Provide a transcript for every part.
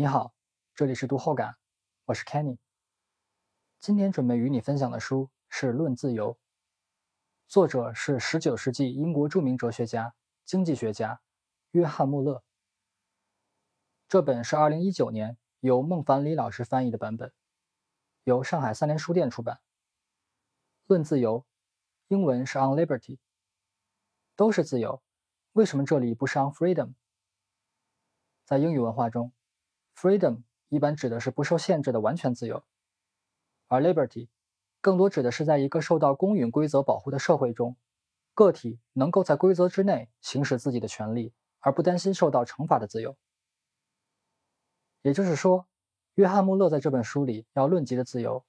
你好，这里是读后感，我是 Kenny。今天准备与你分享的书是《论自由》，作者是19世纪英国著名哲学家、经济学家约翰·穆勒。这本是2019年由孟凡礼老师翻译的版本，由上海三联书店出版。《论自由》，英文是 On Liberty，都是自由，为什么这里不是 On Freedom？在英语文化中，freedom 一般指的是不受限制的完全自由，而 liberty 更多指的是在一个受到公允规则保护的社会中，个体能够在规则之内行使自己的权利，而不担心受到惩罚的自由。也就是说，约翰·穆勒在这本书里要论及的自由，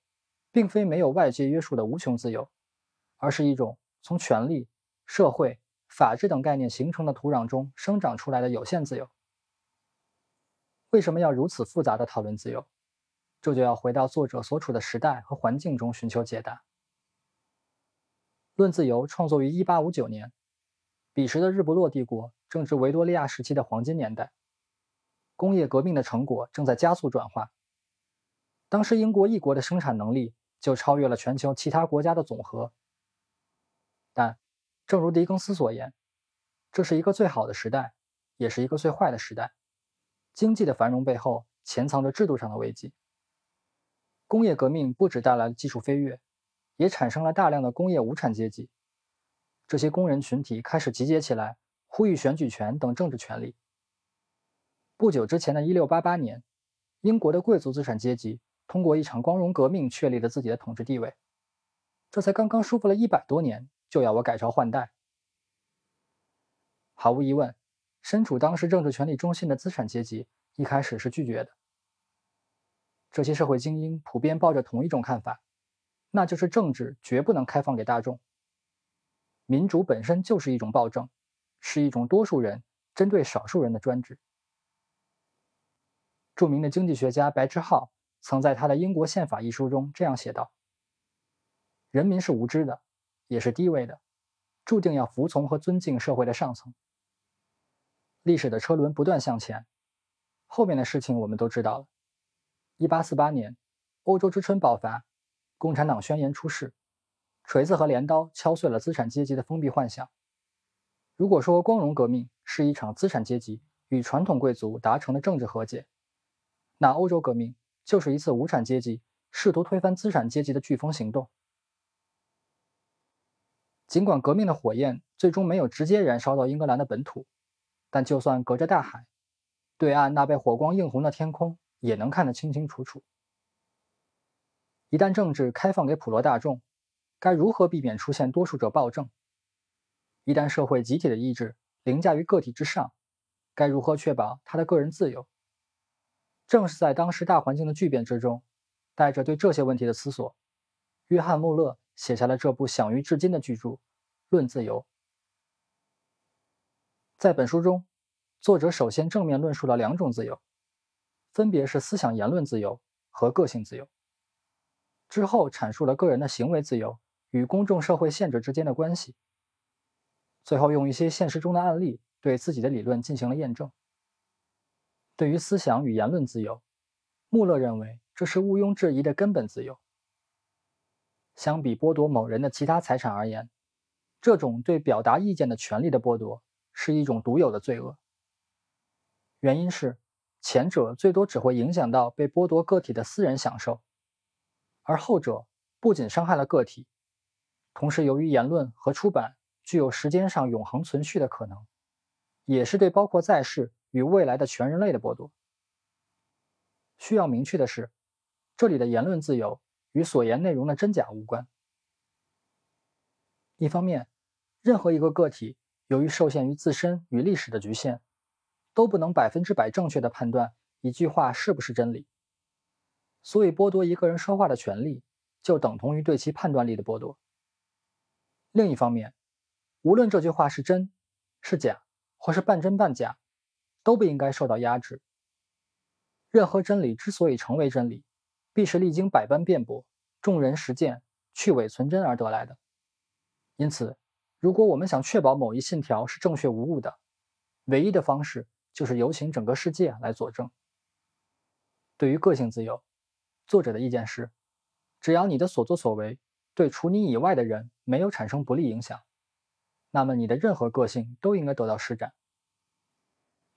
并非没有外界约束的无穷自由，而是一种从权利、社会、法治等概念形成的土壤中生长出来的有限自由。为什么要如此复杂的讨论自由？这就要回到作者所处的时代和环境中寻求解答。《论自由》创作于1859年，彼时的日不落帝国正值维多利亚时期的黄金年代，工业革命的成果正在加速转化。当时英国一国的生产能力就超越了全球其他国家的总和。但，正如狄更斯所言，这是一个最好的时代，也是一个最坏的时代。经济的繁荣背后潜藏着制度上的危机。工业革命不止带来了技术飞跃，也产生了大量的工业无产阶级。这些工人群体开始集结起来，呼吁选举权等政治权利。不久之前的一六八八年，英国的贵族资产阶级通过一场光荣革命确立了自己的统治地位。这才刚刚舒服了一百多年，就要我改朝换代。毫无疑问。身处当时政治权力中心的资产阶级一开始是拒绝的。这些社会精英普遍抱着同一种看法，那就是政治绝不能开放给大众。民主本身就是一种暴政，是一种多数人针对少数人的专制。著名的经济学家白之浩曾在他的《英国宪法》一书中这样写道：“人民是无知的，也是低位的，注定要服从和尊敬社会的上层。”历史的车轮不断向前，后面的事情我们都知道了。一八四八年，欧洲之春爆发，共产党宣言出世，锤子和镰刀敲碎了资产阶级的封闭幻想。如果说光荣革命是一场资产阶级与传统贵族达成的政治和解，那欧洲革命就是一次无产阶级试图推翻资产阶级的飓风行动。尽管革命的火焰最终没有直接燃烧到英格兰的本土。但就算隔着大海，对岸那被火光映红的天空也能看得清清楚楚。一旦政治开放给普罗大众，该如何避免出现多数者暴政？一旦社会集体的意志凌驾于个体之上，该如何确保他的个人自由？正是在当时大环境的巨变之中，带着对这些问题的思索，约翰·穆勒写下了这部享誉至今的巨著《论自由》。在本书中，作者首先正面论述了两种自由，分别是思想言论自由和个性自由。之后阐述了个人的行为自由与公众社会限制之间的关系。最后用一些现实中的案例对自己的理论进行了验证。对于思想与言论自由，穆勒认为这是毋庸置疑的根本自由。相比剥夺某人的其他财产而言，这种对表达意见的权利的剥夺。是一种独有的罪恶。原因是，前者最多只会影响到被剥夺个体的私人享受，而后者不仅伤害了个体，同时由于言论和出版具有时间上永恒存续的可能，也是对包括在世与未来的全人类的剥夺。需要明确的是，这里的言论自由与所言内容的真假无关。一方面，任何一个个体。由于受限于自身与历史的局限，都不能百分之百正确的判断一句话是不是真理，所以剥夺一个人说话的权利，就等同于对其判断力的剥夺。另一方面，无论这句话是真是假，或是半真半假，都不应该受到压制。任何真理之所以成为真理，必是历经百般辩驳、众人实践、去伪存真而得来的。因此。如果我们想确保某一信条是正确无误的，唯一的方式就是有请整个世界来佐证。对于个性自由，作者的意见是：只要你的所作所为对除你以外的人没有产生不利影响，那么你的任何个性都应该得到施展。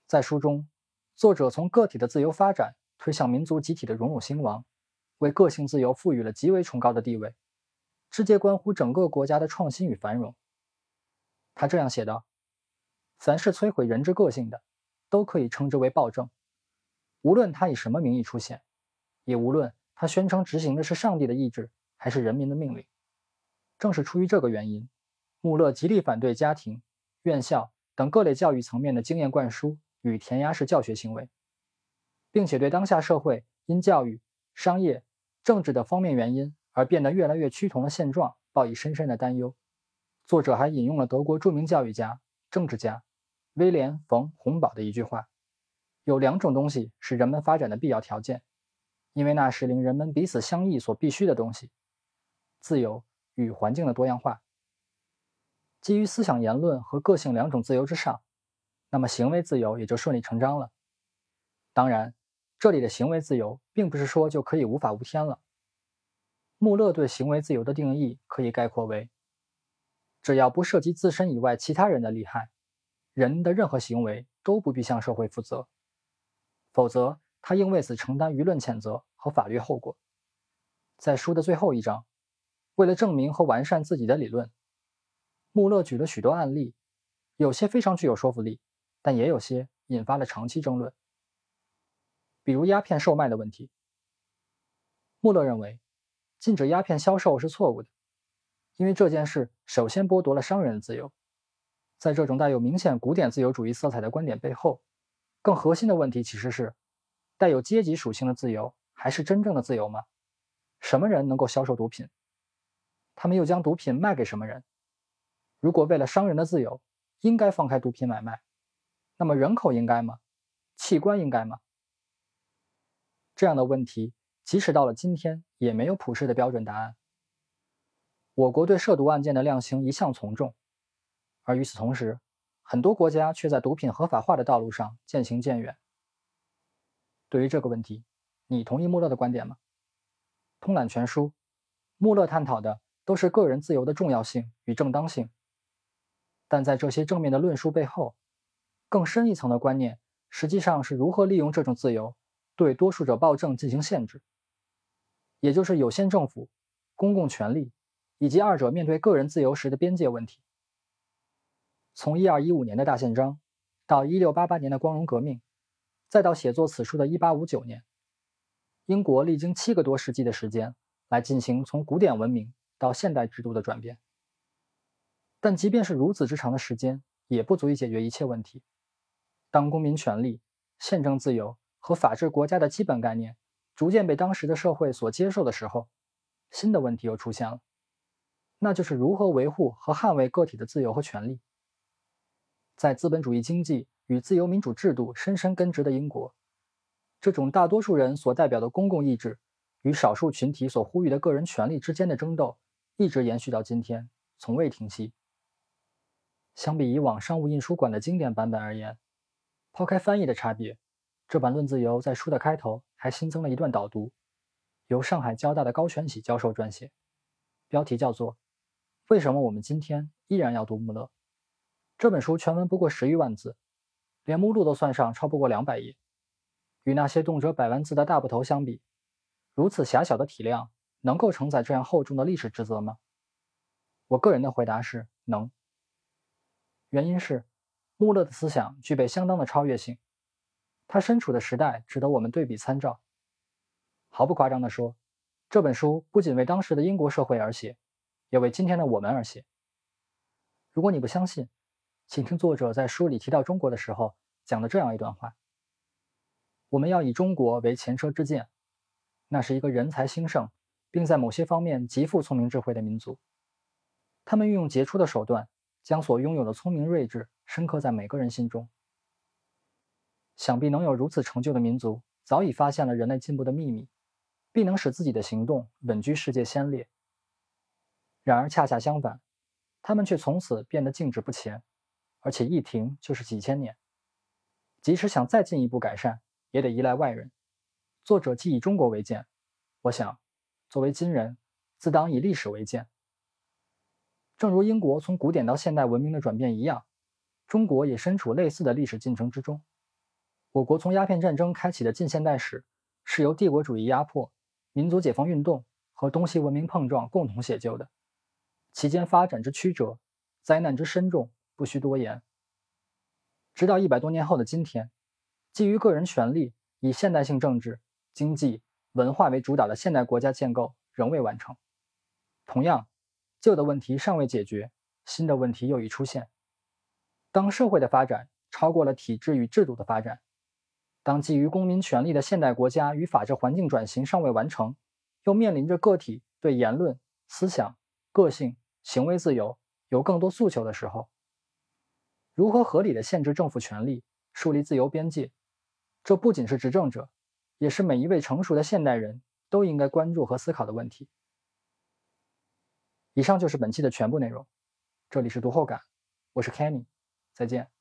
在书中，作者从个体的自由发展推向民族集体的荣辱兴亡，为个性自由赋予了极为崇高的地位，直接关乎整个国家的创新与繁荣。他这样写道：“凡是摧毁人之个性的，都可以称之为暴政。”无论他以什么名义出现，也无论他宣称执行的是上帝的意志还是人民的命令，正是出于这个原因，穆勒极力反对家庭、院校等各类教育层面的经验灌输与填鸭式教学行为，并且对当下社会因教育、商业、政治的方面原因而变得越来越趋同的现状抱以深深的担忧。作者还引用了德国著名教育家、政治家威廉·冯·洪堡的一句话。有两种东西是人们发展的必要条件，因为那是令人们彼此相异所必须的东西：自由与环境的多样化。基于思想言论和个性两种自由之上，那么行为自由也就顺理成章了。当然，这里的行为自由并不是说就可以无法无天了。穆勒对行为自由的定义可以概括为：只要不涉及自身以外其他人的利害，人的任何行为都不必向社会负责。否则，他应为此承担舆论谴责和法律后果。在书的最后一章，为了证明和完善自己的理论，穆勒举了许多案例，有些非常具有说服力，但也有些引发了长期争论。比如鸦片售卖的问题，穆勒认为禁止鸦片销售是错误的，因为这件事首先剥夺了商人的自由。在这种带有明显古典自由主义色彩的观点背后。更核心的问题其实是，带有阶级属性的自由还是真正的自由吗？什么人能够销售毒品？他们又将毒品卖给什么人？如果为了商人的自由，应该放开毒品买卖，那么人口应该吗？器官应该吗？这样的问题，即使到了今天，也没有普世的标准答案。我国对涉毒案件的量刑一向从重，而与此同时，很多国家却在毒品合法化的道路上渐行渐远。对于这个问题，你同意穆勒的观点吗？通览全书，穆勒探讨的都是个人自由的重要性与正当性，但在这些正面的论述背后，更深一层的观念实际上是如何利用这种自由对多数者暴政进行限制，也就是有限政府、公共权力以及二者面对个人自由时的边界问题。从一二一五年的大宪章，到一六八八年的光荣革命，再到写作此书的一八五九年，英国历经七个多世纪的时间来进行从古典文明到现代制度的转变。但即便是如此之长的时间，也不足以解决一切问题。当公民权利、宪政自由和法治国家的基本概念逐渐被当时的社会所接受的时候，新的问题又出现了，那就是如何维护和捍卫个体的自由和权利。在资本主义经济与自由民主制度深深根植的英国，这种大多数人所代表的公共意志与少数群体所呼吁的个人权利之间的争斗，一直延续到今天，从未停息。相比以往商务印书馆的经典版本而言，抛开翻译的差别，这版《论自由》在书的开头还新增了一段导读，由上海交大的高全喜教授撰写，标题叫做《为什么我们今天依然要读穆勒》。这本书全文不过十余万字，连目录都算上，超不过两百页。与那些动辄百万字的大部头相比，如此狭小的体量，能够承载这样厚重的历史职责吗？我个人的回答是能。原因是，穆勒的思想具备相当的超越性，他身处的时代值得我们对比参照。毫不夸张地说，这本书不仅为当时的英国社会而写，也为今天的我们而写。如果你不相信，请听作者在书里提到中国的时候讲的这样一段话：我们要以中国为前车之鉴，那是一个人才兴盛，并在某些方面极富聪明智慧的民族。他们运用杰出的手段，将所拥有的聪明睿智深刻在每个人心中。想必能有如此成就的民族，早已发现了人类进步的秘密，并能使自己的行动稳居世界先列。然而，恰恰相反，他们却从此变得静止不前。而且一停就是几千年，即使想再进一步改善，也得依赖外人，作者既以中国为鉴，我想，作为今人，自当以历史为鉴。正如英国从古典到现代文明的转变一样，中国也身处类似的历史进程之中。我国从鸦片战争开启的近现代史，是由帝国主义压迫、民族解放运动和东西文明碰撞共同写就的。其间发展之曲折，灾难之深重，不需多言。直到一百多年后的今天，基于个人权利、以现代性政治、经济、文化为主导的现代国家建构仍未完成。同样，旧的问题尚未解决，新的问题又已出现。当社会的发展超过了体制与制度的发展。当基于公民权利的现代国家与法治环境转型尚未完成，又面临着个体对言论、思想、个性、行为自由有更多诉求的时候，如何合理的限制政府权力、树立自由边界，这不仅是执政者，也是每一位成熟的现代人都应该关注和思考的问题。以上就是本期的全部内容，这里是读后感，我是 Kenny，再见。